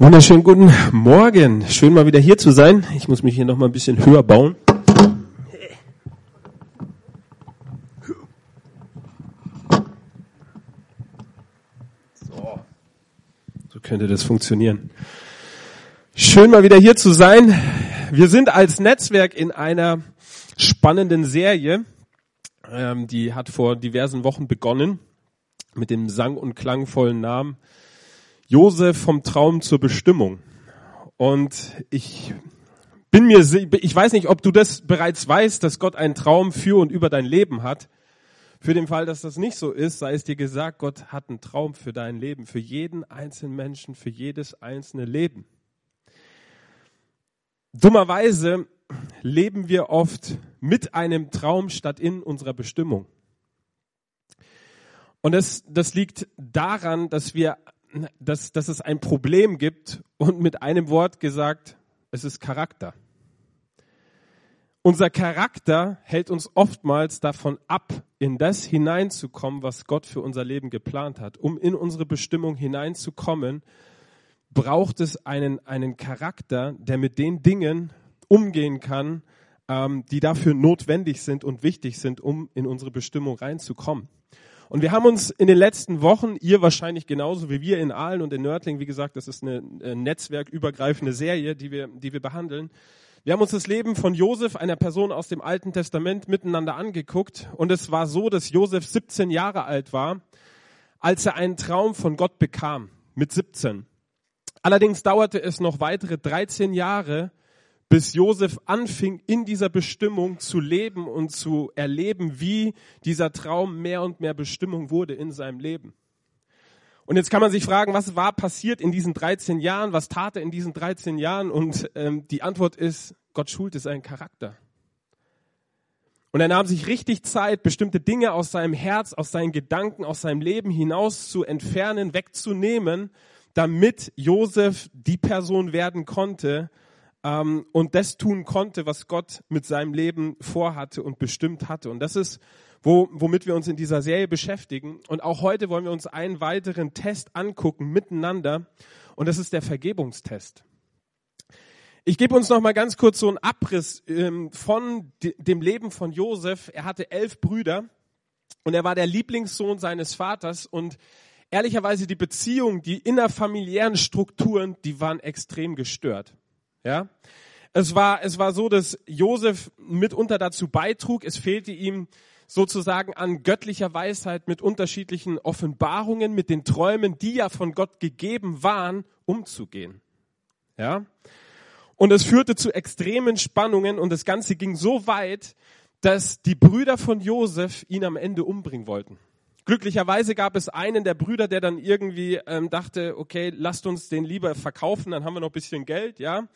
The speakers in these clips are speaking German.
Wunderschönen guten Morgen. Schön mal wieder hier zu sein. Ich muss mich hier noch mal ein bisschen höher bauen. So. So könnte das funktionieren. Schön mal wieder hier zu sein. Wir sind als Netzwerk in einer spannenden Serie. Ähm, die hat vor diversen Wochen begonnen mit dem sang- und klangvollen Namen Josef vom Traum zur Bestimmung. Und ich bin mir, ich weiß nicht, ob du das bereits weißt, dass Gott einen Traum für und über dein Leben hat. Für den Fall, dass das nicht so ist, sei es dir gesagt, Gott hat einen Traum für dein Leben, für jeden einzelnen Menschen, für jedes einzelne Leben. Dummerweise leben wir oft mit einem Traum statt in unserer Bestimmung. Und das, das liegt daran, dass wir dass, dass es ein Problem gibt und mit einem Wort gesagt, es ist Charakter. Unser Charakter hält uns oftmals davon ab, in das hineinzukommen, was Gott für unser Leben geplant hat. Um in unsere Bestimmung hineinzukommen, braucht es einen, einen Charakter, der mit den Dingen umgehen kann, ähm, die dafür notwendig sind und wichtig sind, um in unsere Bestimmung reinzukommen. Und wir haben uns in den letzten Wochen, ihr wahrscheinlich genauso wie wir in Aalen und in Nördling, wie gesagt, das ist eine netzwerkübergreifende Serie, die wir, die wir behandeln. Wir haben uns das Leben von Josef, einer Person aus dem Alten Testament, miteinander angeguckt. Und es war so, dass Josef 17 Jahre alt war, als er einen Traum von Gott bekam, mit 17. Allerdings dauerte es noch weitere 13 Jahre, bis Josef anfing, in dieser Bestimmung zu leben und zu erleben, wie dieser Traum mehr und mehr Bestimmung wurde in seinem Leben. Und jetzt kann man sich fragen, was war passiert in diesen 13 Jahren? Was tat er in diesen 13 Jahren? Und ähm, die Antwort ist, Gott schulte seinen Charakter. Und er nahm sich richtig Zeit, bestimmte Dinge aus seinem Herz, aus seinen Gedanken, aus seinem Leben hinaus zu entfernen, wegzunehmen, damit Josef die Person werden konnte, ähm, und das tun konnte, was Gott mit seinem Leben vorhatte und bestimmt hatte. Und das ist, wo, womit wir uns in dieser Serie beschäftigen. Und auch heute wollen wir uns einen weiteren Test angucken miteinander. Und das ist der Vergebungstest. Ich gebe uns noch mal ganz kurz so einen Abriss ähm, von dem Leben von Josef. Er hatte elf Brüder und er war der Lieblingssohn seines Vaters und ehrlicherweise die Beziehungen, die innerfamiliären Strukturen, die waren extrem gestört. Ja? Es war, es war so, dass Josef mitunter dazu beitrug, es fehlte ihm sozusagen an göttlicher Weisheit mit unterschiedlichen Offenbarungen, mit den Träumen, die ja von Gott gegeben waren, umzugehen. Ja? Und es führte zu extremen Spannungen und das Ganze ging so weit, dass die Brüder von Josef ihn am Ende umbringen wollten. Glücklicherweise gab es einen der Brüder, der dann irgendwie ähm, dachte, okay, lasst uns den lieber verkaufen, dann haben wir noch ein bisschen Geld, ja.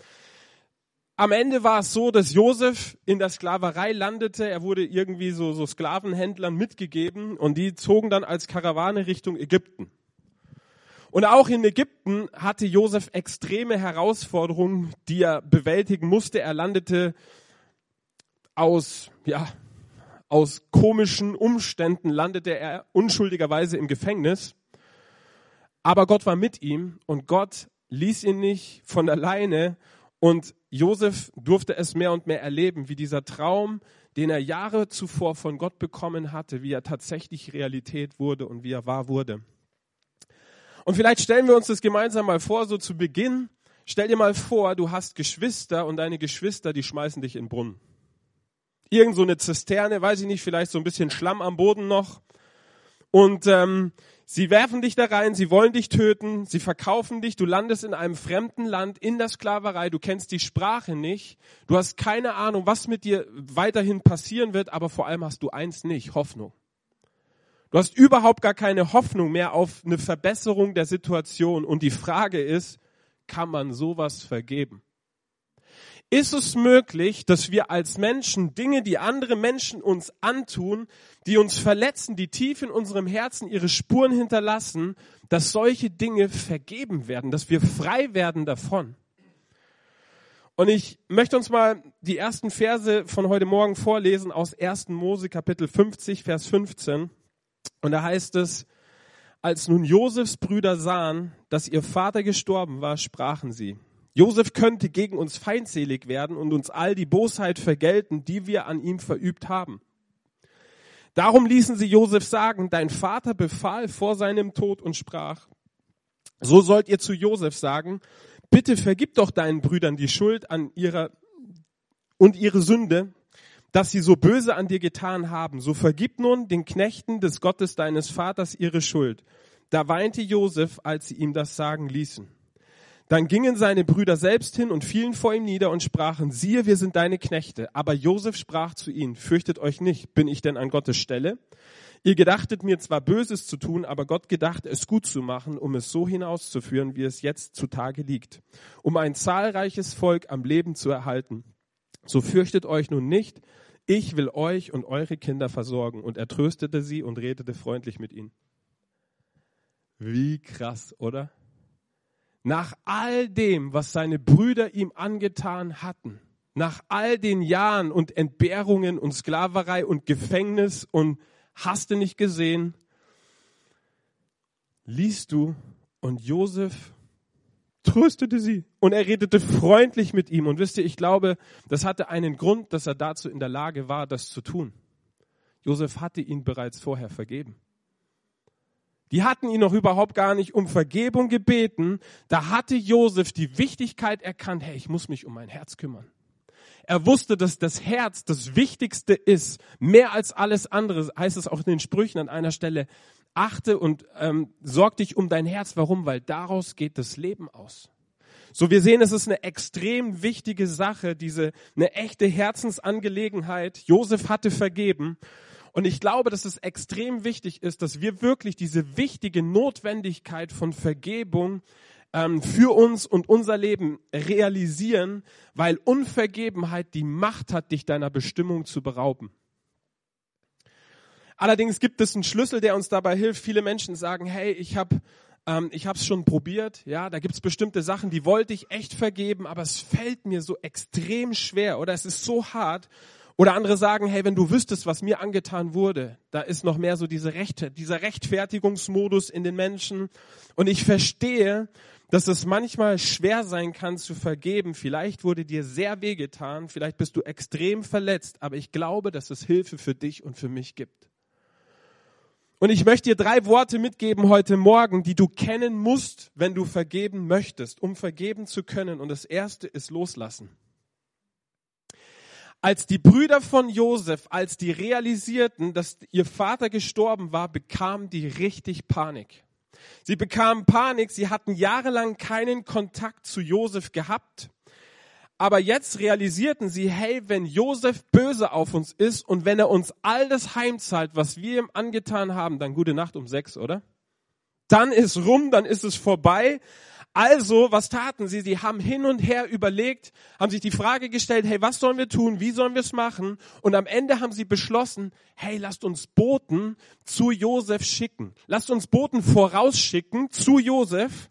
Am Ende war es so, dass Josef in der Sklaverei landete. Er wurde irgendwie so, so Sklavenhändlern mitgegeben und die zogen dann als Karawane Richtung Ägypten. Und auch in Ägypten hatte Josef extreme Herausforderungen, die er bewältigen musste. Er landete aus, ja, aus komischen Umständen landete er unschuldigerweise im Gefängnis. Aber Gott war mit ihm und Gott ließ ihn nicht von alleine und Josef durfte es mehr und mehr erleben, wie dieser Traum, den er Jahre zuvor von Gott bekommen hatte, wie er tatsächlich Realität wurde und wie er wahr wurde. Und vielleicht stellen wir uns das gemeinsam mal vor, so zu Beginn. Stell dir mal vor, du hast Geschwister und deine Geschwister, die schmeißen dich in den Brunnen. Irgend so eine Zisterne, weiß ich nicht, vielleicht so ein bisschen Schlamm am Boden noch. Und ähm, Sie werfen dich da rein, sie wollen dich töten, sie verkaufen dich, du landest in einem fremden Land, in der Sklaverei, du kennst die Sprache nicht, du hast keine Ahnung, was mit dir weiterhin passieren wird, aber vor allem hast du eins nicht, Hoffnung. Du hast überhaupt gar keine Hoffnung mehr auf eine Verbesserung der Situation und die Frage ist, kann man sowas vergeben? Ist es möglich, dass wir als Menschen Dinge, die andere Menschen uns antun, die uns verletzen, die tief in unserem Herzen ihre Spuren hinterlassen, dass solche Dinge vergeben werden, dass wir frei werden davon? Und ich möchte uns mal die ersten Verse von heute Morgen vorlesen aus 1. Mose Kapitel 50, Vers 15. Und da heißt es, Als nun Josefs Brüder sahen, dass ihr Vater gestorben war, sprachen sie, Josef könnte gegen uns feindselig werden und uns all die Bosheit vergelten, die wir an ihm verübt haben. Darum ließen sie Josef sagen, dein Vater befahl vor seinem Tod und sprach, so sollt ihr zu Josef sagen, bitte vergib doch deinen Brüdern die Schuld an ihrer und ihre Sünde, dass sie so böse an dir getan haben. So vergib nun den Knechten des Gottes deines Vaters ihre Schuld. Da weinte Josef, als sie ihm das sagen ließen. Dann gingen seine Brüder selbst hin und fielen vor ihm nieder und sprachen, siehe, wir sind deine Knechte. Aber Josef sprach zu ihnen, fürchtet euch nicht, bin ich denn an Gottes Stelle? Ihr gedachtet mir zwar Böses zu tun, aber Gott gedacht, es gut zu machen, um es so hinauszuführen, wie es jetzt zutage liegt, um ein zahlreiches Volk am Leben zu erhalten. So fürchtet euch nun nicht, ich will euch und eure Kinder versorgen. Und er tröstete sie und redete freundlich mit ihnen. Wie krass, oder? Nach all dem, was seine Brüder ihm angetan hatten, nach all den Jahren und Entbehrungen und Sklaverei und Gefängnis und hast du nicht gesehen, liest du und Josef tröstete sie und er redete freundlich mit ihm. Und wisst ihr, ich glaube, das hatte einen Grund, dass er dazu in der Lage war, das zu tun. Josef hatte ihn bereits vorher vergeben. Die hatten ihn noch überhaupt gar nicht um Vergebung gebeten. Da hatte Josef die Wichtigkeit erkannt, hey, ich muss mich um mein Herz kümmern. Er wusste, dass das Herz das Wichtigste ist, mehr als alles andere, heißt es auch in den Sprüchen an einer Stelle, achte und ähm, sorg dich um dein Herz. Warum? Weil daraus geht das Leben aus. So, wir sehen, es ist eine extrem wichtige Sache, diese, eine echte Herzensangelegenheit. Josef hatte vergeben. Und ich glaube, dass es extrem wichtig ist, dass wir wirklich diese wichtige Notwendigkeit von Vergebung ähm, für uns und unser Leben realisieren, weil Unvergebenheit die Macht hat, dich deiner Bestimmung zu berauben. Allerdings gibt es einen Schlüssel, der uns dabei hilft. Viele Menschen sagen, hey, ich habe ähm, ich habe es schon probiert, ja, da gibt es bestimmte Sachen, die wollte ich echt vergeben, aber es fällt mir so extrem schwer oder es ist so hart. Oder andere sagen, hey, wenn du wüsstest, was mir angetan wurde, da ist noch mehr so diese Rechte, dieser Rechtfertigungsmodus in den Menschen. Und ich verstehe, dass es manchmal schwer sein kann zu vergeben. Vielleicht wurde dir sehr wehgetan, vielleicht bist du extrem verletzt, aber ich glaube, dass es Hilfe für dich und für mich gibt. Und ich möchte dir drei Worte mitgeben heute Morgen, die du kennen musst, wenn du vergeben möchtest, um vergeben zu können. Und das erste ist loslassen. Als die Brüder von Josef, als die realisierten, dass ihr Vater gestorben war, bekamen die richtig Panik. Sie bekamen Panik, sie hatten jahrelang keinen Kontakt zu Josef gehabt. Aber jetzt realisierten sie, hey, wenn Josef böse auf uns ist und wenn er uns all das heimzahlt, was wir ihm angetan haben, dann gute Nacht um sechs, oder? Dann ist rum, dann ist es vorbei. Also, was taten sie? Sie haben hin und her überlegt, haben sich die Frage gestellt, hey, was sollen wir tun? Wie sollen wir es machen? Und am Ende haben sie beschlossen, hey, lasst uns Boten zu Josef schicken. Lasst uns Boten vorausschicken zu Josef.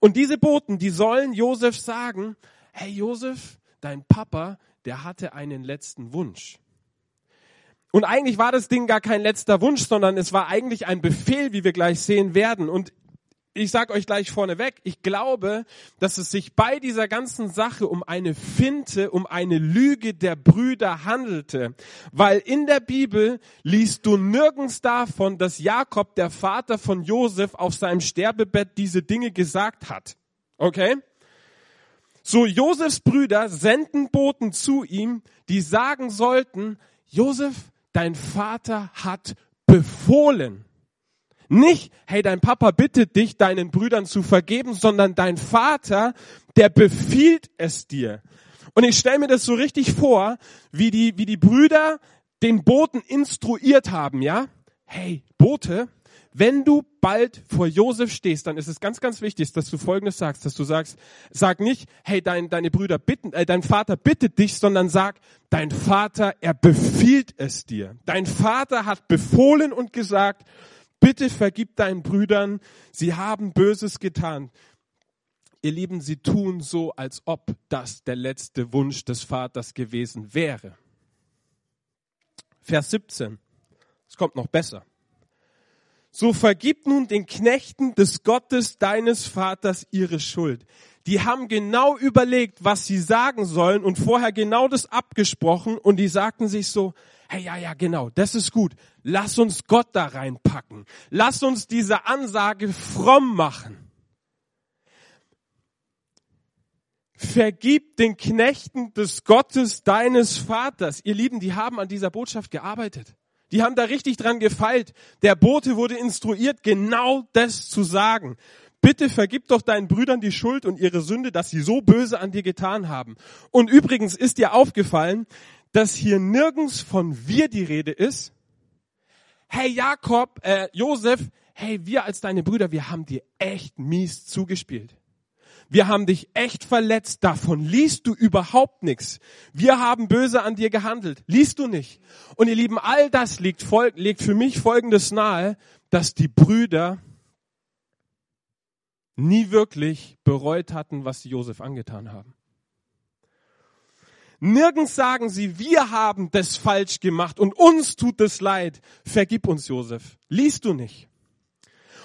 Und diese Boten, die sollen Josef sagen, hey Josef, dein Papa, der hatte einen letzten Wunsch. Und eigentlich war das Ding gar kein letzter Wunsch, sondern es war eigentlich ein Befehl, wie wir gleich sehen werden. Und ich sage euch gleich vorneweg, ich glaube, dass es sich bei dieser ganzen Sache um eine Finte, um eine Lüge der Brüder handelte. Weil in der Bibel liest du nirgends davon, dass Jakob, der Vater von Josef, auf seinem Sterbebett diese Dinge gesagt hat. Okay? So Josefs Brüder senden Boten zu ihm, die sagen sollten, Josef, dein Vater hat befohlen. Nicht, hey, dein Papa bittet dich, deinen Brüdern zu vergeben, sondern dein Vater, der befiehlt es dir. Und ich stelle mir das so richtig vor, wie die, wie die Brüder den Boten instruiert haben, ja? Hey, Bote, wenn du bald vor Josef stehst, dann ist es ganz, ganz wichtig, dass du Folgendes sagst, dass du sagst, sag nicht, hey, dein, deine Brüder bitten, äh, dein Vater bittet dich, sondern sag, dein Vater, er befiehlt es dir. Dein Vater hat befohlen und gesagt, bitte vergib deinen Brüdern, sie haben Böses getan. Ihr Lieben, sie tun so, als ob das der letzte Wunsch des Vaters gewesen wäre. Vers 17. Es kommt noch besser. So vergib nun den Knechten des Gottes deines Vaters ihre Schuld. Die haben genau überlegt, was sie sagen sollen und vorher genau das abgesprochen und die sagten sich so, hey, ja, ja, genau, das ist gut. Lass uns Gott da reinpacken. Lass uns diese Ansage fromm machen. Vergib den Knechten des Gottes deines Vaters. Ihr Lieben, die haben an dieser Botschaft gearbeitet. Die haben da richtig dran gefeilt. Der Bote wurde instruiert, genau das zu sagen. Bitte vergib doch deinen Brüdern die Schuld und ihre Sünde, dass sie so böse an dir getan haben. Und übrigens ist dir aufgefallen, dass hier nirgends von wir die Rede ist. Hey Jakob, äh, Josef, hey, wir als deine Brüder, wir haben dir echt mies zugespielt. Wir haben dich echt verletzt. Davon liest du überhaupt nichts. Wir haben böse an dir gehandelt. Liest du nicht. Und ihr Lieben, all das liegt, legt für mich Folgendes nahe, dass die Brüder nie wirklich bereut hatten, was sie Josef angetan haben. Nirgends sagen sie, wir haben das falsch gemacht und uns tut es leid. Vergib uns, Josef. Liest du nicht.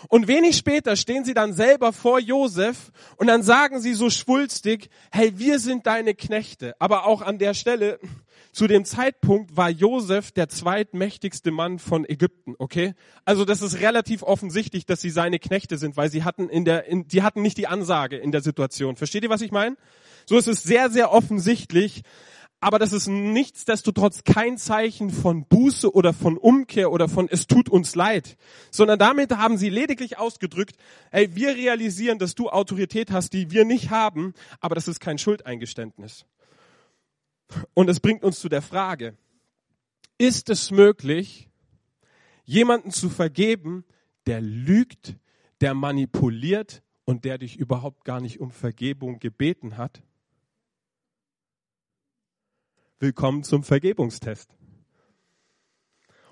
Und wenig später stehen sie dann selber vor Josef und dann sagen sie so schwulstig, hey, wir sind deine Knechte. Aber auch an der Stelle, zu dem Zeitpunkt war Josef der zweitmächtigste Mann von Ägypten, okay? Also das ist relativ offensichtlich, dass sie seine Knechte sind, weil sie hatten in der, in, die hatten nicht die Ansage in der Situation. Versteht ihr, was ich meine? So ist es sehr, sehr offensichtlich, aber das ist nichtsdestotrotz kein Zeichen von Buße oder von Umkehr oder von es tut uns leid, sondern damit haben sie lediglich ausgedrückt, ey, wir realisieren, dass du Autorität hast, die wir nicht haben, aber das ist kein Schuldeingeständnis. Und es bringt uns zu der Frage, ist es möglich, jemanden zu vergeben, der lügt, der manipuliert und der dich überhaupt gar nicht um Vergebung gebeten hat? Willkommen zum Vergebungstest.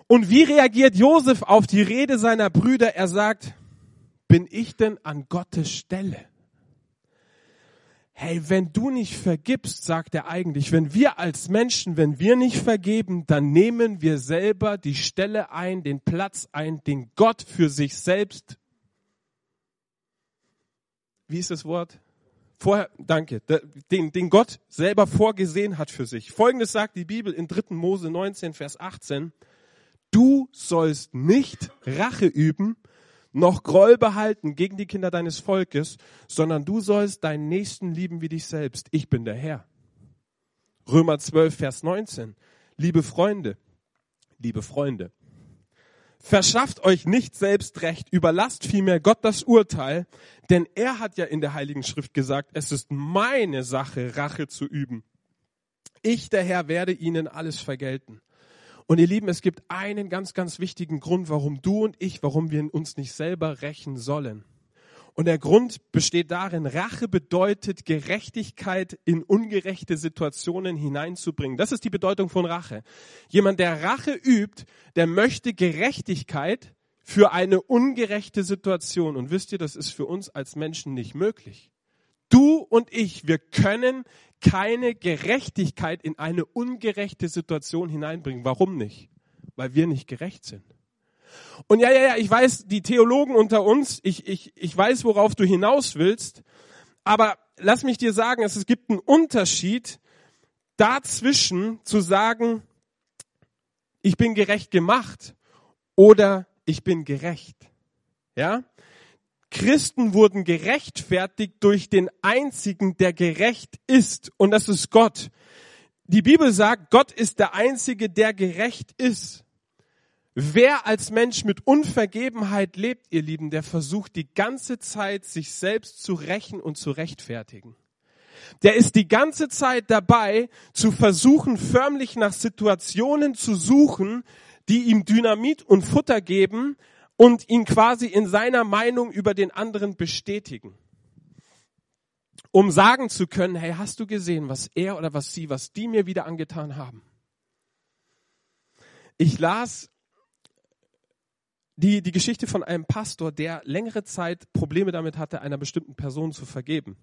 Und wie reagiert Josef auf die Rede seiner Brüder? Er sagt, bin ich denn an Gottes Stelle? Hey, wenn du nicht vergibst, sagt er eigentlich, wenn wir als Menschen, wenn wir nicht vergeben, dann nehmen wir selber die Stelle ein, den Platz ein, den Gott für sich selbst, wie ist das Wort? Vorher, danke, den, den Gott selber vorgesehen hat für sich. Folgendes sagt die Bibel in 3. Mose 19, Vers 18. Du sollst nicht Rache üben, noch Groll behalten gegen die Kinder deines Volkes, sondern du sollst deinen Nächsten lieben wie dich selbst. Ich bin der Herr. Römer 12, Vers 19. Liebe Freunde, liebe Freunde, Verschafft euch nicht selbst Recht, überlasst vielmehr Gott das Urteil, denn er hat ja in der Heiligen Schrift gesagt, es ist meine Sache, Rache zu üben. Ich, der Herr, werde ihnen alles vergelten. Und ihr Lieben, es gibt einen ganz, ganz wichtigen Grund, warum du und ich, warum wir uns nicht selber rächen sollen. Und der Grund besteht darin, Rache bedeutet Gerechtigkeit in ungerechte Situationen hineinzubringen. Das ist die Bedeutung von Rache. Jemand, der Rache übt, der möchte Gerechtigkeit für eine ungerechte Situation. Und wisst ihr, das ist für uns als Menschen nicht möglich. Du und ich, wir können keine Gerechtigkeit in eine ungerechte Situation hineinbringen. Warum nicht? Weil wir nicht gerecht sind. Und ja, ja, ja, ich weiß, die Theologen unter uns, ich, ich, ich weiß, worauf du hinaus willst, aber lass mich dir sagen, es gibt einen Unterschied dazwischen zu sagen, ich bin gerecht gemacht oder ich bin gerecht. Ja? Christen wurden gerechtfertigt durch den einzigen, der gerecht ist, und das ist Gott. Die Bibel sagt, Gott ist der einzige, der gerecht ist. Wer als Mensch mit Unvergebenheit lebt, ihr Lieben, der versucht die ganze Zeit, sich selbst zu rächen und zu rechtfertigen. Der ist die ganze Zeit dabei, zu versuchen, förmlich nach Situationen zu suchen, die ihm Dynamit und Futter geben und ihn quasi in seiner Meinung über den anderen bestätigen. Um sagen zu können, hey, hast du gesehen, was er oder was sie, was die mir wieder angetan haben? Ich las die, die Geschichte von einem Pastor, der längere Zeit Probleme damit hatte, einer bestimmten Person zu vergeben.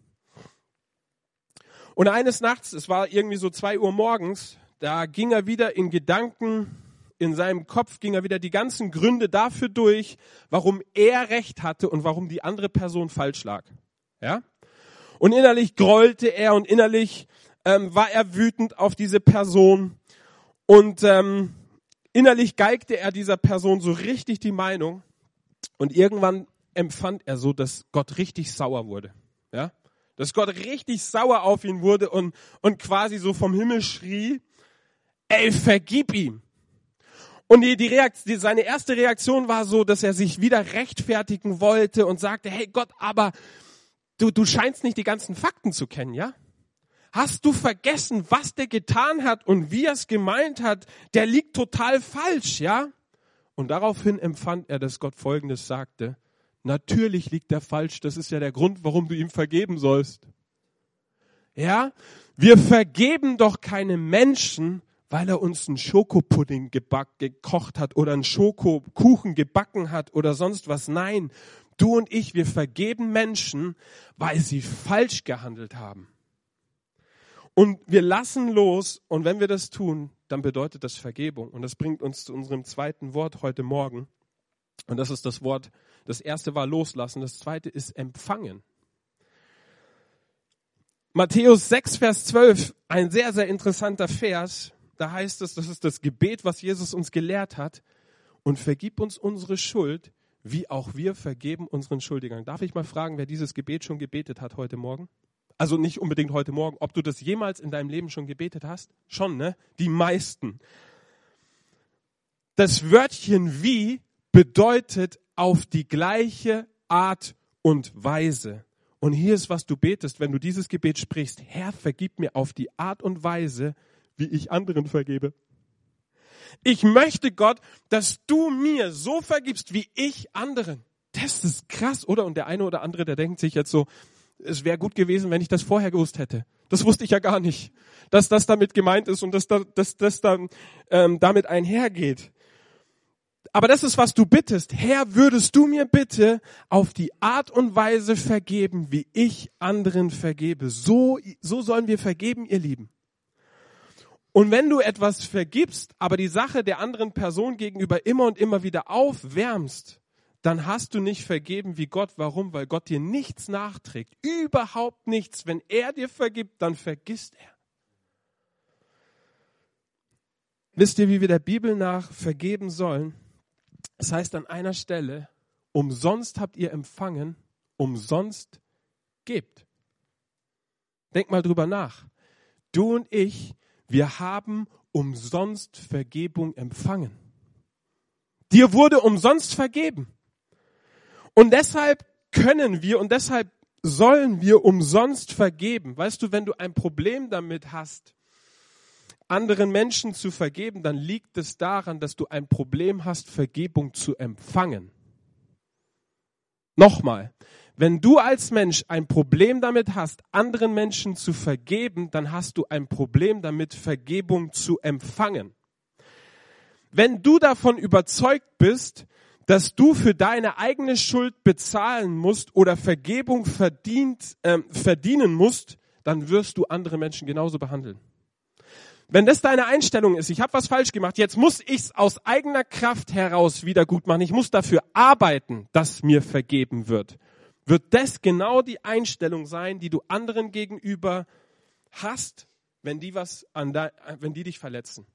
Und eines Nachts, es war irgendwie so zwei Uhr morgens, da ging er wieder in Gedanken in seinem Kopf ging er wieder die ganzen Gründe dafür durch, warum er Recht hatte und warum die andere Person falsch lag. Ja? Und innerlich grollte er und innerlich ähm, war er wütend auf diese Person und ähm, innerlich geigte er dieser Person so richtig die Meinung und irgendwann empfand er so, dass Gott richtig sauer wurde. Ja? Dass Gott richtig sauer auf ihn wurde und, und quasi so vom Himmel schrie, ey, vergib ihm. Und die, die Reaktion, seine erste Reaktion war so, dass er sich wieder rechtfertigen wollte und sagte, hey Gott, aber du, du scheinst nicht die ganzen Fakten zu kennen, ja? Hast du vergessen, was der getan hat und wie er es gemeint hat? Der liegt total falsch, ja? Und daraufhin empfand er, dass Gott Folgendes sagte. Natürlich liegt er falsch. Das ist ja der Grund, warum du ihm vergeben sollst. Ja? Wir vergeben doch keine Menschen, weil er uns einen Schokopudding geback, gekocht hat oder einen Schokokuchen gebacken hat oder sonst was. Nein, du und ich, wir vergeben Menschen, weil sie falsch gehandelt haben. Und wir lassen los und wenn wir das tun, dann bedeutet das Vergebung. Und das bringt uns zu unserem zweiten Wort heute Morgen. Und das ist das Wort, das erste war loslassen, das zweite ist empfangen. Matthäus 6, Vers 12, ein sehr, sehr interessanter Vers. Da heißt es, das ist das Gebet, was Jesus uns gelehrt hat. Und vergib uns unsere Schuld, wie auch wir vergeben unseren Schuldigern. Darf ich mal fragen, wer dieses Gebet schon gebetet hat heute Morgen? Also nicht unbedingt heute Morgen, ob du das jemals in deinem Leben schon gebetet hast? Schon, ne? Die meisten. Das Wörtchen wie bedeutet auf die gleiche Art und Weise. Und hier ist, was du betest, wenn du dieses Gebet sprichst. Herr, vergib mir auf die Art und Weise, wie ich anderen vergebe. Ich möchte Gott, dass du mir so vergibst, wie ich anderen. Das ist krass, oder? Und der eine oder andere, der denkt sich jetzt so, es wäre gut gewesen, wenn ich das vorher gewusst hätte. Das wusste ich ja gar nicht, dass das damit gemeint ist und dass das, dass das dann ähm, damit einhergeht. Aber das ist, was du bittest. Herr, würdest du mir bitte auf die Art und Weise vergeben, wie ich anderen vergebe. So, so sollen wir vergeben, ihr Lieben. Und wenn du etwas vergibst, aber die Sache der anderen Person gegenüber immer und immer wieder aufwärmst, dann hast du nicht vergeben wie Gott. Warum? Weil Gott dir nichts nachträgt. Überhaupt nichts. Wenn er dir vergibt, dann vergisst er. Wisst ihr, wie wir der Bibel nach vergeben sollen? Es heißt an einer Stelle, umsonst habt ihr empfangen, umsonst gebt. Denk mal drüber nach. Du und ich, wir haben umsonst Vergebung empfangen. Dir wurde umsonst vergeben. Und deshalb können wir und deshalb sollen wir umsonst vergeben. Weißt du, wenn du ein Problem damit hast, anderen Menschen zu vergeben, dann liegt es daran, dass du ein Problem hast, Vergebung zu empfangen. Nochmal, wenn du als Mensch ein Problem damit hast, anderen Menschen zu vergeben, dann hast du ein Problem damit, Vergebung zu empfangen. Wenn du davon überzeugt bist, dass du für deine eigene Schuld bezahlen musst oder Vergebung verdient, äh, verdienen musst, dann wirst du andere Menschen genauso behandeln. Wenn das deine Einstellung ist, ich habe was falsch gemacht, jetzt muss ich es aus eigener Kraft heraus wieder gut machen, ich muss dafür arbeiten, dass mir vergeben wird wird das genau die Einstellung sein, die du anderen gegenüber hast, wenn die was an de, wenn die dich verletzen.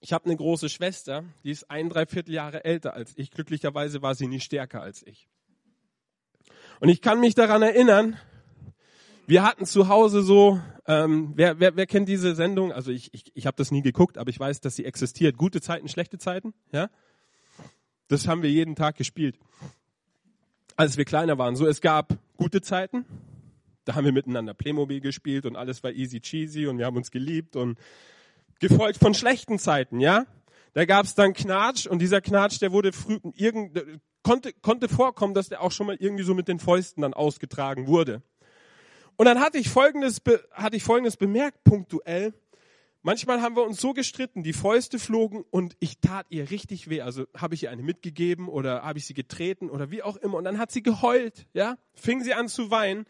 Ich habe eine große Schwester, die ist ein Dreiviertel Jahre älter als ich. Glücklicherweise war sie nie stärker als ich. Und ich kann mich daran erinnern, wir hatten zu Hause so, ähm, wer, wer, wer kennt diese Sendung? Also ich, ich, ich habe das nie geguckt, aber ich weiß, dass sie existiert. Gute Zeiten, schlechte Zeiten, ja. Das haben wir jeden Tag gespielt als wir kleiner waren. So, es gab gute Zeiten. Da haben wir miteinander Playmobil gespielt und alles war easy cheesy und wir haben uns geliebt und gefolgt von schlechten Zeiten, ja. Da gab es dann Knatsch und dieser Knatsch, der wurde früh, irgend, konnte, konnte vorkommen, dass der auch schon mal irgendwie so mit den Fäusten dann ausgetragen wurde. Und dann hatte ich folgendes, hatte ich folgendes bemerkt, punktuell. Manchmal haben wir uns so gestritten, die Fäuste flogen und ich tat ihr richtig weh. Also habe ich ihr eine mitgegeben oder habe ich sie getreten oder wie auch immer. Und dann hat sie geheult, ja, fing sie an zu weinen.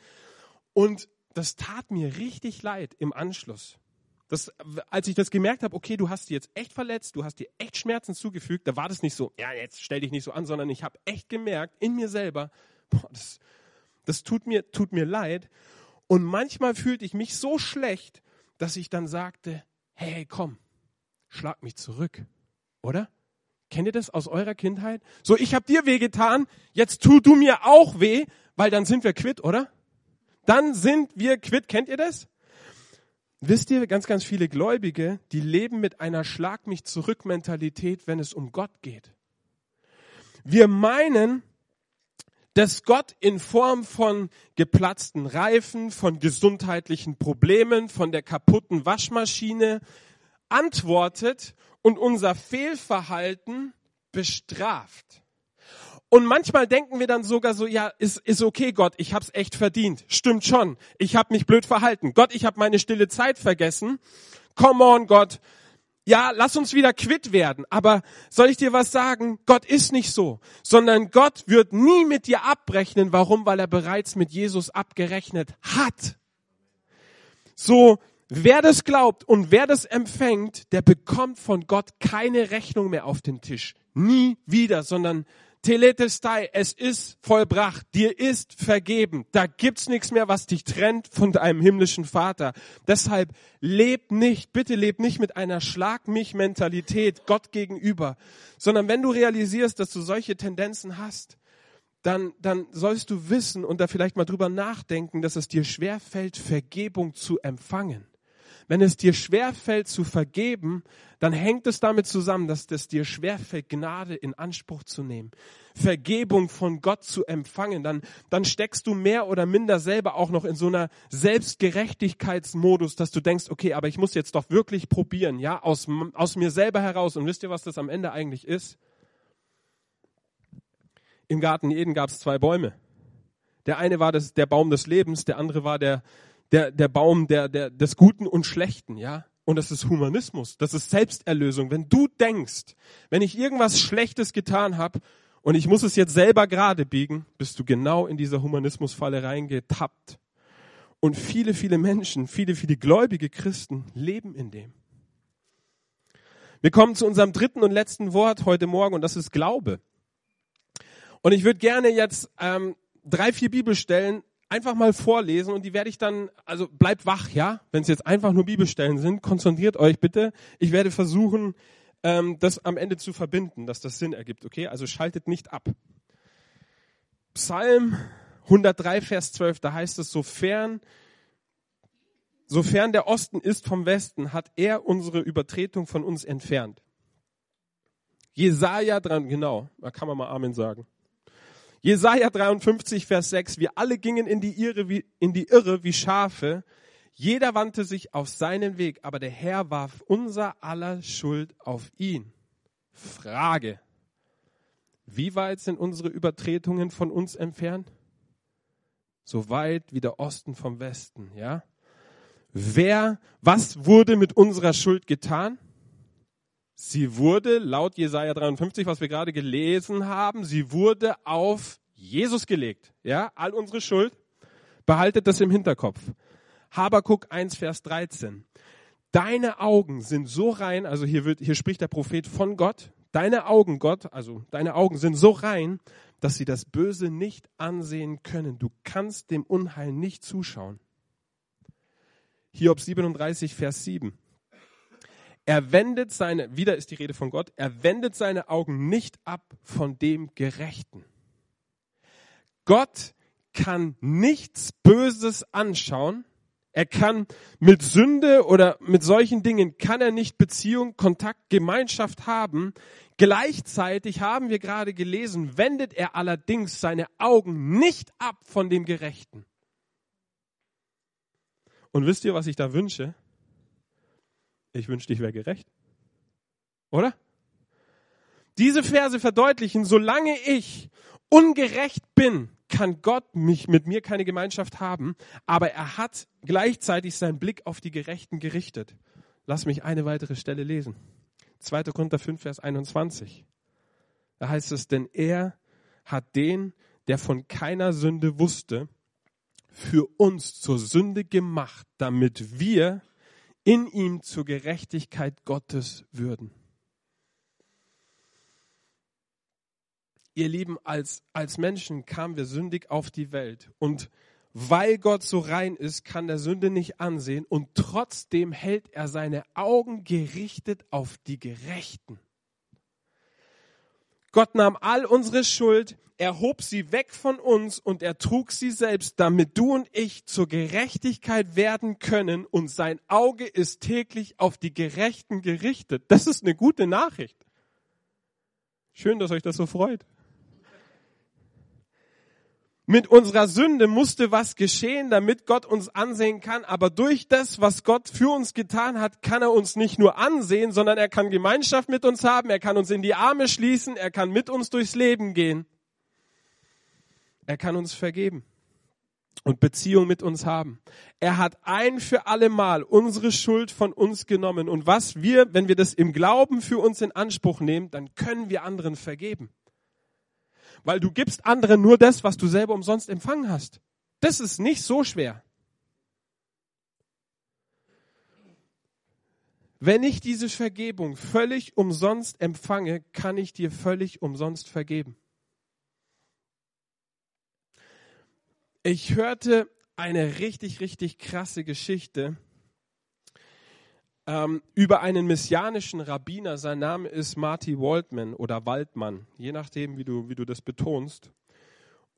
Und das tat mir richtig leid im Anschluss. Das, als ich das gemerkt habe, okay, du hast dich jetzt echt verletzt, du hast dir echt Schmerzen zugefügt, da war das nicht so, ja, jetzt stell dich nicht so an, sondern ich habe echt gemerkt in mir selber, boah, das, das tut mir, tut mir leid. Und manchmal fühlte ich mich so schlecht, dass ich dann sagte, hey, komm, schlag mich zurück, oder? Kennt ihr das aus eurer Kindheit? So, ich habe dir weh getan, jetzt tu du mir auch weh, weil dann sind wir quitt, oder? Dann sind wir quitt. Kennt ihr das? Wisst ihr, ganz, ganz viele Gläubige, die leben mit einer Schlag mich zurück Mentalität, wenn es um Gott geht. Wir meinen, dass Gott in Form von geplatzten Reifen, von gesundheitlichen Problemen, von der kaputten Waschmaschine antwortet und unser Fehlverhalten bestraft. Und manchmal denken wir dann sogar so, ja, ist, ist okay, Gott, ich hab's echt verdient. Stimmt schon. Ich hab mich blöd verhalten. Gott, ich hab meine stille Zeit vergessen. Come on, Gott. Ja, lass uns wieder quitt werden. Aber soll ich dir was sagen? Gott ist nicht so. Sondern Gott wird nie mit dir abrechnen. Warum? Weil er bereits mit Jesus abgerechnet hat. So, wer das glaubt und wer das empfängt, der bekommt von Gott keine Rechnung mehr auf den Tisch. Nie wieder, sondern Teletestai, es ist vollbracht, dir ist vergeben. Da gibt's nichts mehr, was dich trennt von deinem himmlischen Vater. Deshalb leb nicht, bitte leb nicht mit einer Schlag mich Mentalität Gott gegenüber, sondern wenn du realisierst, dass du solche Tendenzen hast, dann, dann sollst du wissen und da vielleicht mal drüber nachdenken, dass es dir schwerfällt, Vergebung zu empfangen. Wenn es dir schwerfällt zu vergeben, dann hängt es damit zusammen, dass es dir schwerfällt, Gnade in Anspruch zu nehmen, Vergebung von Gott zu empfangen. Dann, dann steckst du mehr oder minder selber auch noch in so einer Selbstgerechtigkeitsmodus, dass du denkst, okay, aber ich muss jetzt doch wirklich probieren, ja, aus, aus mir selber heraus. Und wisst ihr, was das am Ende eigentlich ist? Im Garten Eden gab es zwei Bäume. Der eine war das, der Baum des Lebens, der andere war der, der, der Baum der, der, des Guten und Schlechten, ja. Und das ist Humanismus, das ist Selbsterlösung. Wenn du denkst, wenn ich irgendwas Schlechtes getan habe und ich muss es jetzt selber gerade biegen, bist du genau in dieser Humanismusfalle reingetappt. Und viele, viele Menschen, viele, viele gläubige Christen leben in dem. Wir kommen zu unserem dritten und letzten Wort heute Morgen und das ist Glaube. Und ich würde gerne jetzt ähm, drei, vier Bibelstellen einfach mal vorlesen und die werde ich dann, also bleibt wach, ja, wenn es jetzt einfach nur Bibelstellen sind, konzentriert euch bitte. Ich werde versuchen, ähm, das am Ende zu verbinden, dass das Sinn ergibt, okay? Also schaltet nicht ab. Psalm 103, Vers 12, da heißt es, sofern, sofern der Osten ist vom Westen, hat er unsere Übertretung von uns entfernt. Jesaja dran, genau, da kann man mal Amen sagen. Jesaja 53, Vers 6. Wir alle gingen in die Irre wie, in die Irre wie Schafe. Jeder wandte sich auf seinen Weg, aber der Herr warf unser aller Schuld auf ihn. Frage. Wie weit sind unsere Übertretungen von uns entfernt? So weit wie der Osten vom Westen, ja? Wer, was wurde mit unserer Schuld getan? Sie wurde, laut Jesaja 53, was wir gerade gelesen haben, sie wurde auf Jesus gelegt. Ja, all unsere Schuld. Behaltet das im Hinterkopf. Habakuk 1, Vers 13. Deine Augen sind so rein, also hier wird, hier spricht der Prophet von Gott. Deine Augen, Gott, also deine Augen sind so rein, dass sie das Böse nicht ansehen können. Du kannst dem Unheil nicht zuschauen. Hiob 37, Vers 7. Er wendet seine, wieder ist die Rede von Gott, er wendet seine Augen nicht ab von dem Gerechten. Gott kann nichts Böses anschauen. Er kann mit Sünde oder mit solchen Dingen kann er nicht Beziehung, Kontakt, Gemeinschaft haben. Gleichzeitig haben wir gerade gelesen, wendet er allerdings seine Augen nicht ab von dem Gerechten. Und wisst ihr, was ich da wünsche? Ich wünschte, ich wäre gerecht. Oder? Diese Verse verdeutlichen, solange ich ungerecht bin, kann Gott mich mit mir keine Gemeinschaft haben, aber er hat gleichzeitig seinen Blick auf die Gerechten gerichtet. Lass mich eine weitere Stelle lesen. 2. Korinther 5, Vers 21. Da heißt es, denn er hat den, der von keiner Sünde wusste, für uns zur Sünde gemacht, damit wir in ihm zur Gerechtigkeit Gottes würden. Ihr Lieben, als, als Menschen kamen wir sündig auf die Welt und weil Gott so rein ist, kann der Sünde nicht ansehen und trotzdem hält er seine Augen gerichtet auf die Gerechten. Gott nahm all unsere Schuld, er hob sie weg von uns und er trug sie selbst, damit du und ich zur Gerechtigkeit werden können und sein Auge ist täglich auf die Gerechten gerichtet. Das ist eine gute Nachricht. Schön, dass euch das so freut. Mit unserer Sünde musste was geschehen, damit Gott uns ansehen kann. Aber durch das, was Gott für uns getan hat, kann er uns nicht nur ansehen, sondern er kann Gemeinschaft mit uns haben. Er kann uns in die Arme schließen. Er kann mit uns durchs Leben gehen. Er kann uns vergeben und Beziehung mit uns haben. Er hat ein für alle Mal unsere Schuld von uns genommen. Und was wir, wenn wir das im Glauben für uns in Anspruch nehmen, dann können wir anderen vergeben weil du gibst anderen nur das, was du selber umsonst empfangen hast. Das ist nicht so schwer. Wenn ich diese Vergebung völlig umsonst empfange, kann ich dir völlig umsonst vergeben. Ich hörte eine richtig, richtig krasse Geschichte ähm, über einen messianischen Rabbiner. Sein Name ist Marty Waldman oder Waldmann, je nachdem, wie du, wie du das betonst.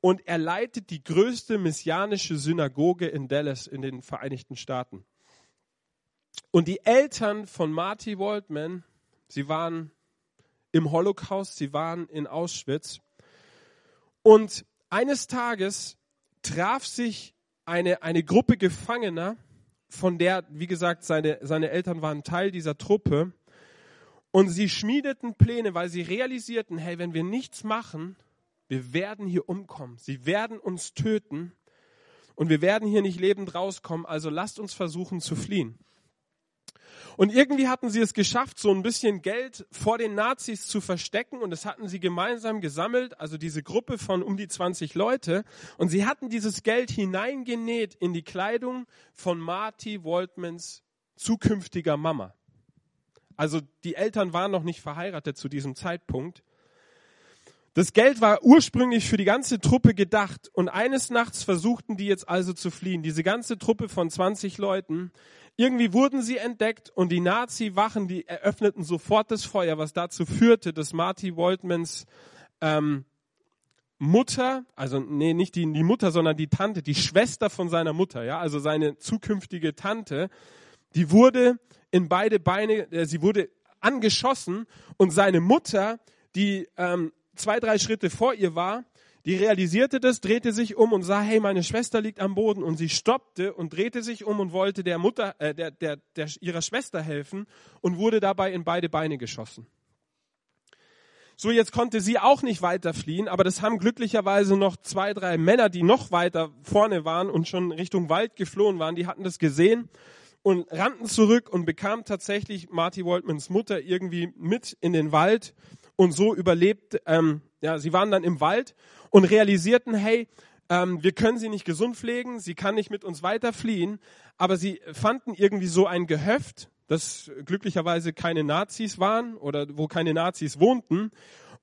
Und er leitet die größte messianische Synagoge in Dallas in den Vereinigten Staaten. Und die Eltern von Marty Waldman, sie waren im Holocaust, sie waren in Auschwitz. Und eines Tages traf sich eine, eine Gruppe Gefangener von der, wie gesagt, seine, seine Eltern waren Teil dieser Truppe. Und sie schmiedeten Pläne, weil sie realisierten, hey, wenn wir nichts machen, wir werden hier umkommen. Sie werden uns töten und wir werden hier nicht lebend rauskommen. Also lasst uns versuchen zu fliehen. Und irgendwie hatten sie es geschafft, so ein bisschen Geld vor den Nazis zu verstecken und das hatten sie gemeinsam gesammelt, also diese Gruppe von um die 20 Leute. Und sie hatten dieses Geld hineingenäht in die Kleidung von Marty Waldmans zukünftiger Mama. Also die Eltern waren noch nicht verheiratet zu diesem Zeitpunkt. Das Geld war ursprünglich für die ganze Truppe gedacht und eines Nachts versuchten die jetzt also zu fliehen. Diese ganze Truppe von 20 Leuten. Irgendwie wurden sie entdeckt und die Nazi-Wachen, die eröffneten sofort das Feuer, was dazu führte, dass Marty Waldmans ähm, Mutter, also nee, nicht die, die Mutter, sondern die Tante, die Schwester von seiner Mutter, ja, also seine zukünftige Tante, die wurde in beide Beine, äh, sie wurde angeschossen und seine Mutter, die ähm, zwei, drei Schritte vor ihr war, die realisierte das, drehte sich um und sah, hey, meine Schwester liegt am Boden und sie stoppte und drehte sich um und wollte der Mutter, äh, der, der, der, ihrer Schwester helfen und wurde dabei in beide Beine geschossen. So, jetzt konnte sie auch nicht weiter fliehen, aber das haben glücklicherweise noch zwei, drei Männer, die noch weiter vorne waren und schon Richtung Wald geflohen waren, die hatten das gesehen und rannten zurück und bekamen tatsächlich Marty Waldmans Mutter irgendwie mit in den Wald und so überlebt, ähm, ja, sie waren dann im Wald und realisierten, hey, ähm, wir können sie nicht gesund pflegen, sie kann nicht mit uns weiter fliehen, aber sie fanden irgendwie so ein Gehöft, das glücklicherweise keine Nazis waren oder wo keine Nazis wohnten.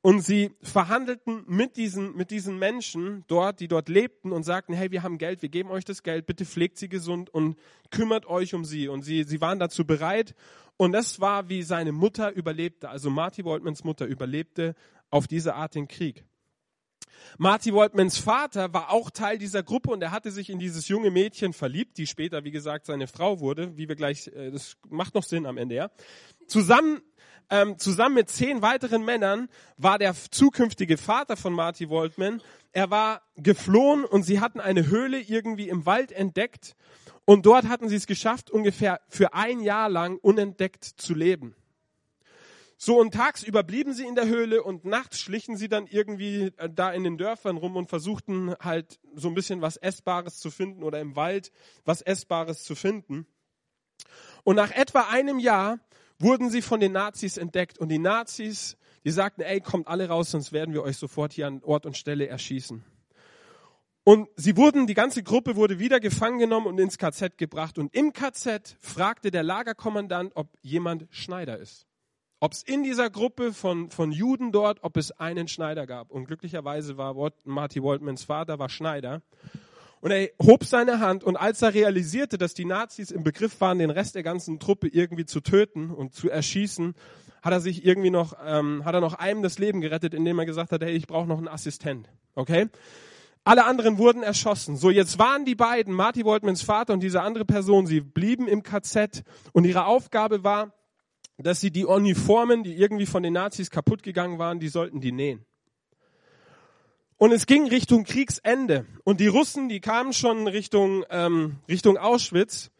Und sie verhandelten mit diesen, mit diesen Menschen dort, die dort lebten und sagten, hey, wir haben Geld, wir geben euch das Geld, bitte pflegt sie gesund und kümmert euch um sie. Und sie, sie waren dazu bereit. Und das war, wie seine Mutter überlebte. Also Marty Woltmans Mutter überlebte auf diese Art den Krieg. Marty Woltmans Vater war auch Teil dieser Gruppe und er hatte sich in dieses junge Mädchen verliebt, die später, wie gesagt, seine Frau wurde, wie wir gleich, äh, das macht noch Sinn am Ende, ja. Zusammen, ähm, zusammen mit zehn weiteren Männern war der zukünftige Vater von Marty Woltman, er war geflohen und sie hatten eine Höhle irgendwie im Wald entdeckt und dort hatten sie es geschafft, ungefähr für ein Jahr lang unentdeckt zu leben. So und tagsüber blieben sie in der Höhle und nachts schlichen sie dann irgendwie äh, da in den Dörfern rum und versuchten halt so ein bisschen was Essbares zu finden oder im Wald was Essbares zu finden. Und nach etwa einem Jahr wurden sie von den Nazis entdeckt und die Nazis, die sagten, ey, kommt alle raus, sonst werden wir euch sofort hier an Ort und Stelle erschießen. Und sie wurden, die ganze Gruppe wurde wieder gefangen genommen und ins KZ gebracht. Und im KZ fragte der Lagerkommandant, ob jemand Schneider ist. Ob es in dieser Gruppe von, von Juden dort, ob es einen Schneider gab. Und glücklicherweise war Marty Waldmans Vater, war Schneider. Und er hob seine Hand und als er realisierte, dass die Nazis im Begriff waren, den Rest der ganzen Truppe irgendwie zu töten und zu erschießen, hat er sich irgendwie noch, ähm, hat er noch einem das Leben gerettet, indem er gesagt hat, hey, ich brauche noch einen Assistent. Okay? Alle anderen wurden erschossen. So, jetzt waren die beiden, Marty Woltmans Vater und diese andere Person, sie blieben im KZ und ihre Aufgabe war, dass sie die Uniformen, die irgendwie von den Nazis kaputt gegangen waren, die sollten die nähen. Und es ging Richtung Kriegsende. Und die Russen, die kamen schon Richtung, ähm, Richtung Auschwitz.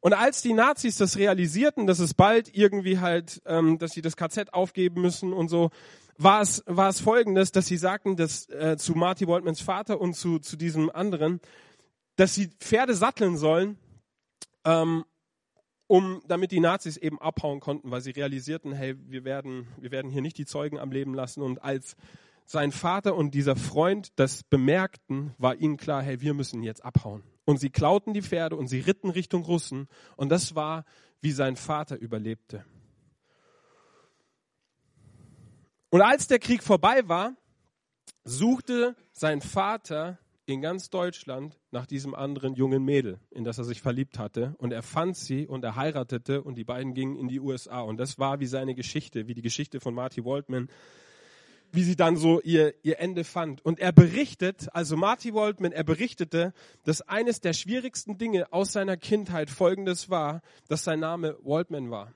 Und als die Nazis das realisierten, dass es bald irgendwie halt, ähm, dass sie das KZ aufgeben müssen und so, war es, war es folgendes, dass sie sagten, dass äh, zu Marty Woltmans Vater und zu, zu diesem anderen, dass sie Pferde satteln sollen, ähm, um, damit die Nazis eben abhauen konnten, weil sie realisierten, hey, wir werden, wir werden hier nicht die Zeugen am Leben lassen. Und als sein Vater und dieser Freund das bemerkten, war ihnen klar, hey, wir müssen jetzt abhauen. Und sie klauten die Pferde und sie ritten Richtung Russen. Und das war, wie sein Vater überlebte. Und als der Krieg vorbei war, suchte sein Vater in ganz Deutschland nach diesem anderen jungen Mädel, in das er sich verliebt hatte. Und er fand sie und er heiratete und die beiden gingen in die USA. Und das war wie seine Geschichte, wie die Geschichte von Marty Waldman, wie sie dann so ihr, ihr Ende fand. Und er berichtet, also Marty Waldman, er berichtete, dass eines der schwierigsten Dinge aus seiner Kindheit folgendes war, dass sein Name Waldman war.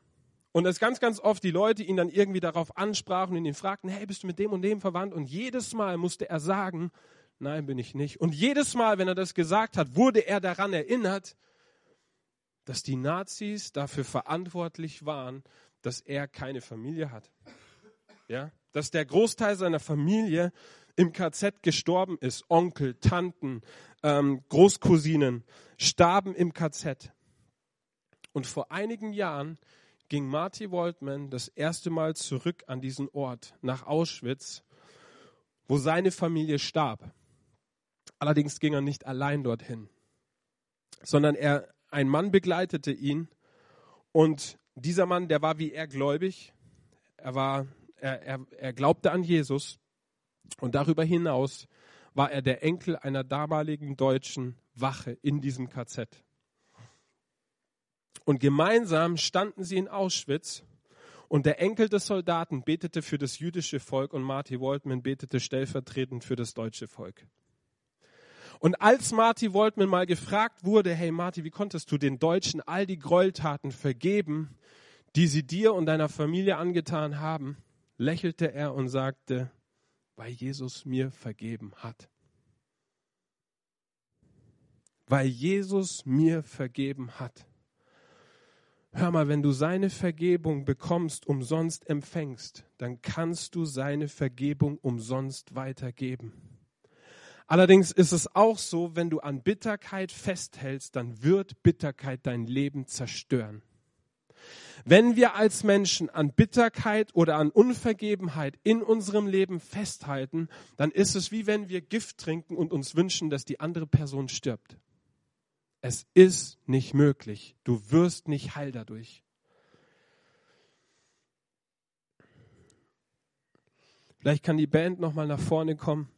Und dass ganz, ganz oft die Leute ihn dann irgendwie darauf ansprachen und ihn fragten, hey, bist du mit dem und dem verwandt? Und jedes Mal musste er sagen, nein, bin ich nicht. Und jedes Mal, wenn er das gesagt hat, wurde er daran erinnert, dass die Nazis dafür verantwortlich waren, dass er keine Familie hat. Ja? Dass der Großteil seiner Familie im KZ gestorben ist. Onkel, Tanten, ähm, Großcousinen starben im KZ. Und vor einigen Jahren ging Marty Waldman das erste Mal zurück an diesen Ort, nach Auschwitz, wo seine Familie starb. Allerdings ging er nicht allein dorthin, sondern er, ein Mann begleitete ihn und dieser Mann, der war wie er gläubig, er, war, er, er, er glaubte an Jesus und darüber hinaus war er der Enkel einer damaligen deutschen Wache in diesem KZ. Und gemeinsam standen sie in Auschwitz und der Enkel des Soldaten betete für das jüdische Volk und Marty Waldman betete stellvertretend für das deutsche Volk. Und als Marty Waldman mal gefragt wurde, hey Marty, wie konntest du den Deutschen all die Gräueltaten vergeben, die sie dir und deiner Familie angetan haben, lächelte er und sagte, weil Jesus mir vergeben hat. Weil Jesus mir vergeben hat. Hör mal, wenn du seine Vergebung bekommst, umsonst empfängst, dann kannst du seine Vergebung umsonst weitergeben. Allerdings ist es auch so, wenn du an Bitterkeit festhältst, dann wird Bitterkeit dein Leben zerstören. Wenn wir als Menschen an Bitterkeit oder an Unvergebenheit in unserem Leben festhalten, dann ist es wie wenn wir Gift trinken und uns wünschen, dass die andere Person stirbt. Es ist nicht möglich. Du wirst nicht heil dadurch. Vielleicht kann die Band noch mal nach vorne kommen.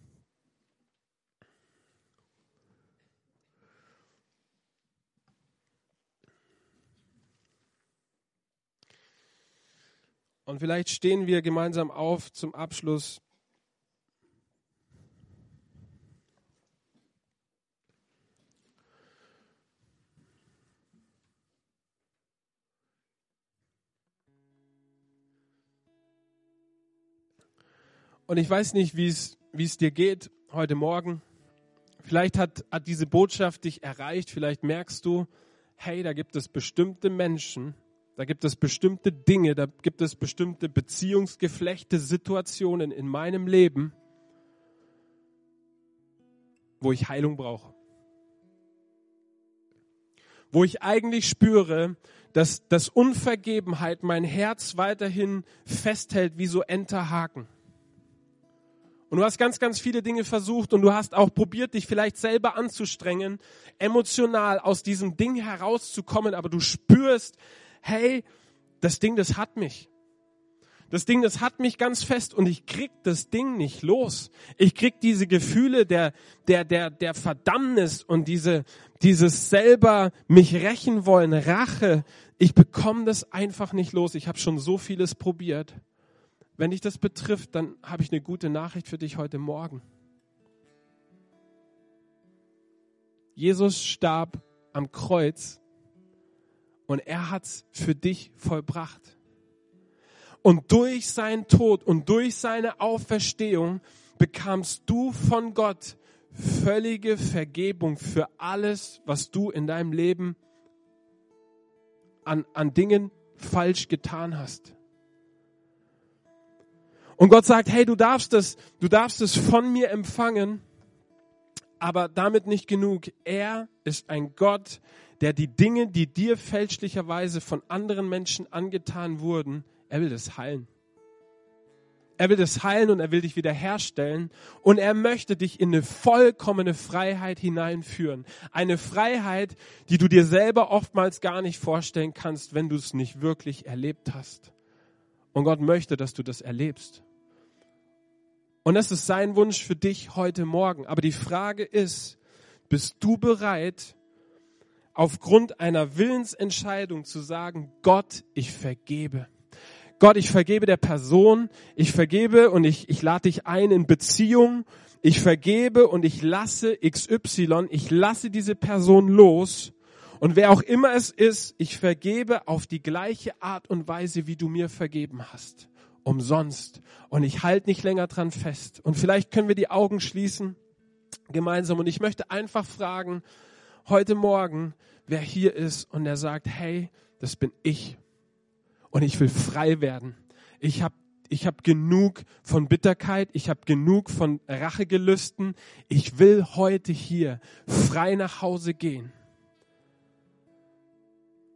Und vielleicht stehen wir gemeinsam auf zum Abschluss. Und ich weiß nicht, wie es, dir geht heute Morgen. Vielleicht hat, hat diese Botschaft dich erreicht. Vielleicht merkst du, hey, da gibt es bestimmte Menschen, da gibt es bestimmte Dinge, da gibt es bestimmte Beziehungsgeflechte, Situationen in meinem Leben, wo ich Heilung brauche. Wo ich eigentlich spüre, dass, dass Unvergebenheit mein Herz weiterhin festhält wie so Enterhaken Und du hast ganz, ganz viele Dinge versucht und du hast auch probiert, dich vielleicht selber anzustrengen, emotional aus diesem Ding herauszukommen, aber du spürst, hey, das Ding, das hat mich. Das Ding, das hat mich ganz fest und ich krieg das Ding nicht los. Ich krieg diese Gefühle der, der, der, der Verdammnis und diese, dieses selber mich rächen wollen, Rache. Ich bekomme das einfach nicht los. Ich habe schon so vieles probiert. Wenn dich das betrifft, dann habe ich eine gute Nachricht für dich heute Morgen. Jesus starb am Kreuz und er hat's für dich vollbracht. Und durch seinen Tod und durch seine Auferstehung bekamst du von Gott völlige Vergebung für alles, was du in deinem Leben an, an Dingen falsch getan hast. Und Gott sagt, hey, du darfst es, du darfst es von mir empfangen, aber damit nicht genug. Er ist ein Gott, der die Dinge, die dir fälschlicherweise von anderen Menschen angetan wurden, er will das heilen. Er will das heilen und er will dich wiederherstellen und er möchte dich in eine vollkommene Freiheit hineinführen. Eine Freiheit, die du dir selber oftmals gar nicht vorstellen kannst, wenn du es nicht wirklich erlebt hast. Und Gott möchte, dass du das erlebst. Und das ist sein Wunsch für dich heute Morgen. Aber die Frage ist, bist du bereit, aufgrund einer Willensentscheidung zu sagen, Gott, ich vergebe. Gott, ich vergebe der Person, ich vergebe und ich, ich lade dich ein in Beziehung, ich vergebe und ich lasse XY, ich lasse diese Person los und wer auch immer es ist, ich vergebe auf die gleiche Art und Weise, wie du mir vergeben hast. Umsonst. Und ich halte nicht länger dran fest. Und vielleicht können wir die Augen schließen gemeinsam. Und ich möchte einfach fragen, heute Morgen, wer hier ist und der sagt, hey, das bin ich und ich will frei werden. Ich habe ich hab genug von Bitterkeit, ich habe genug von Rachegelüsten. Ich will heute hier frei nach Hause gehen.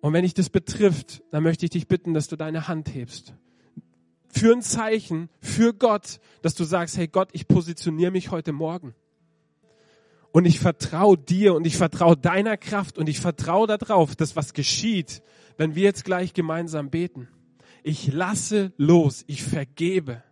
Und wenn dich das betrifft, dann möchte ich dich bitten, dass du deine Hand hebst. Für ein Zeichen, für Gott, dass du sagst, hey Gott, ich positioniere mich heute Morgen. Und ich vertraue dir und ich vertraue deiner Kraft und ich vertraue darauf, dass was geschieht, wenn wir jetzt gleich gemeinsam beten. Ich lasse los, ich vergebe.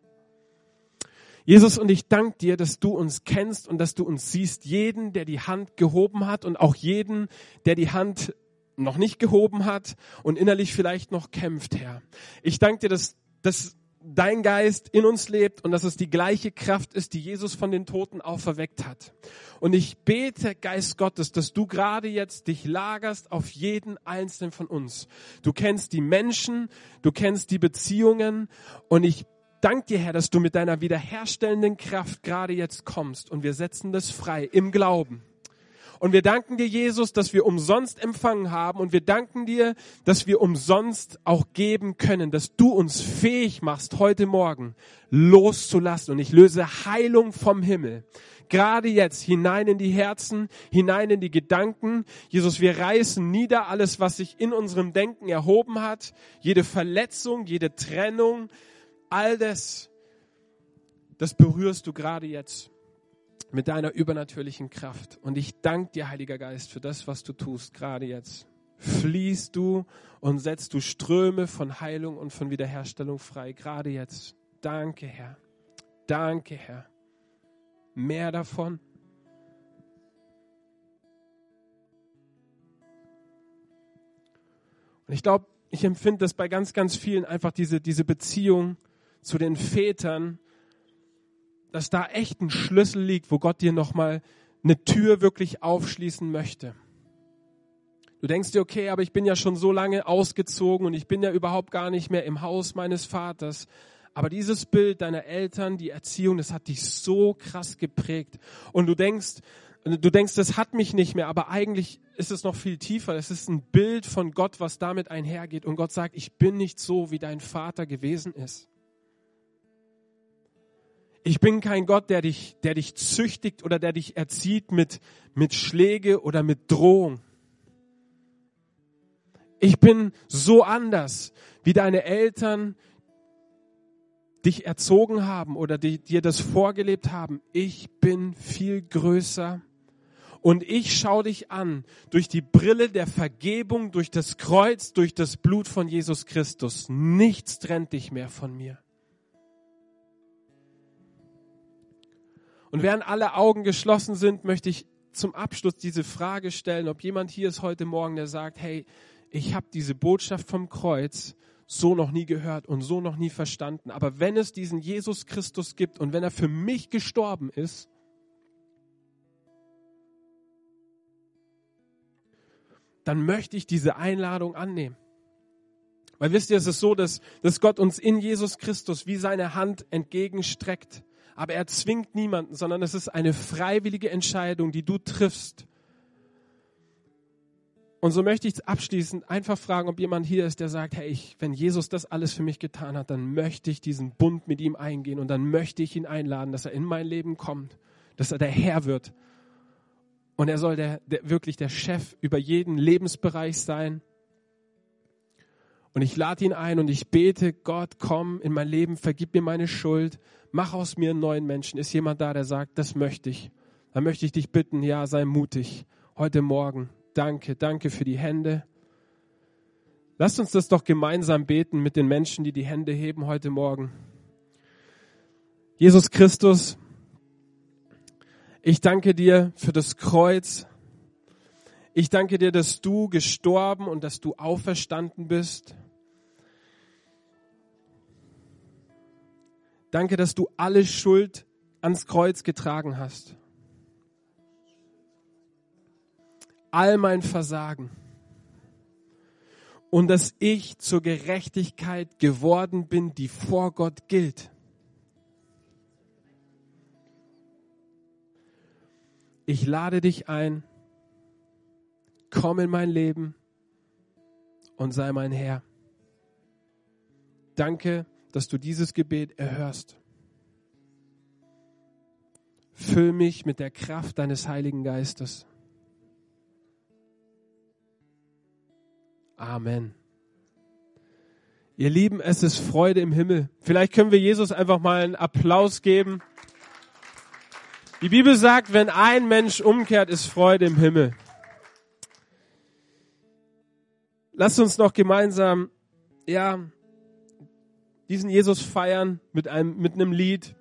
Jesus, und ich danke dir, dass du uns kennst und dass du uns siehst, jeden, der die Hand gehoben hat und auch jeden, der die Hand noch nicht gehoben hat und innerlich vielleicht noch kämpft, Herr. Ich danke dir, dass, dass dein Geist in uns lebt und dass es die gleiche Kraft ist, die Jesus von den Toten auferweckt hat. Und ich bete, Geist Gottes, dass du gerade jetzt dich lagerst auf jeden einzelnen von uns. Du kennst die Menschen, du kennst die Beziehungen und ich danke dir, Herr, dass du mit deiner wiederherstellenden Kraft gerade jetzt kommst und wir setzen das frei im Glauben. Und wir danken dir, Jesus, dass wir umsonst empfangen haben. Und wir danken dir, dass wir umsonst auch geben können, dass du uns fähig machst, heute Morgen loszulassen. Und ich löse Heilung vom Himmel. Gerade jetzt hinein in die Herzen, hinein in die Gedanken. Jesus, wir reißen nieder alles, was sich in unserem Denken erhoben hat. Jede Verletzung, jede Trennung, all das, das berührst du gerade jetzt mit deiner übernatürlichen Kraft. Und ich danke dir, Heiliger Geist, für das, was du tust, gerade jetzt. Fließt du und setzt du Ströme von Heilung und von Wiederherstellung frei, gerade jetzt. Danke, Herr. Danke, Herr. Mehr davon. Und ich glaube, ich empfinde das bei ganz, ganz vielen einfach diese, diese Beziehung zu den Vätern, dass da echt ein Schlüssel liegt, wo Gott dir nochmal eine Tür wirklich aufschließen möchte. Du denkst dir, okay, aber ich bin ja schon so lange ausgezogen und ich bin ja überhaupt gar nicht mehr im Haus meines Vaters. Aber dieses Bild deiner Eltern, die Erziehung, das hat dich so krass geprägt. Und du denkst, du denkst, das hat mich nicht mehr, aber eigentlich ist es noch viel tiefer. Es ist ein Bild von Gott, was damit einhergeht. Und Gott sagt, ich bin nicht so, wie dein Vater gewesen ist. Ich bin kein Gott, der dich, der dich züchtigt oder der dich erzieht mit, mit Schläge oder mit Drohung. Ich bin so anders wie deine Eltern, dich erzogen haben oder die, dir das vorgelebt haben, ich bin viel größer und ich schaue dich an durch die Brille der Vergebung, durch das Kreuz, durch das Blut von Jesus Christus. Nichts trennt dich mehr von mir. Und während alle Augen geschlossen sind, möchte ich zum Abschluss diese Frage stellen, ob jemand hier ist heute Morgen, der sagt, hey, ich habe diese Botschaft vom Kreuz so noch nie gehört und so noch nie verstanden. Aber wenn es diesen Jesus Christus gibt und wenn er für mich gestorben ist, dann möchte ich diese Einladung annehmen. Weil wisst ihr, es ist so, dass, dass Gott uns in Jesus Christus wie seine Hand entgegenstreckt. Aber er zwingt niemanden, sondern es ist eine freiwillige Entscheidung, die du triffst. Und so möchte ich abschließend einfach fragen, ob jemand hier ist, der sagt, hey, ich, wenn Jesus das alles für mich getan hat, dann möchte ich diesen Bund mit ihm eingehen und dann möchte ich ihn einladen, dass er in mein Leben kommt, dass er der Herr wird. Und er soll der, der, wirklich der Chef über jeden Lebensbereich sein. Und ich lade ihn ein und ich bete, Gott, komm in mein Leben, vergib mir meine Schuld, mach aus mir einen neuen Menschen. Ist jemand da, der sagt, das möchte ich? Dann möchte ich dich bitten, ja, sei mutig, heute Morgen danke, danke für die Hände. Lasst uns das doch gemeinsam beten mit den Menschen, die die Hände heben heute Morgen. Jesus Christus, ich danke dir für das Kreuz. Ich danke dir, dass du gestorben und dass du auferstanden bist. Danke, dass du alle Schuld ans Kreuz getragen hast. all mein Versagen und dass ich zur Gerechtigkeit geworden bin, die vor Gott gilt. Ich lade dich ein, komm in mein Leben und sei mein Herr. Danke, dass du dieses Gebet erhörst. Füll mich mit der Kraft deines Heiligen Geistes. Amen. Ihr Lieben, es ist Freude im Himmel. Vielleicht können wir Jesus einfach mal einen Applaus geben. Die Bibel sagt, wenn ein Mensch umkehrt, ist Freude im Himmel. Lasst uns noch gemeinsam, ja, diesen Jesus feiern mit einem, mit einem Lied.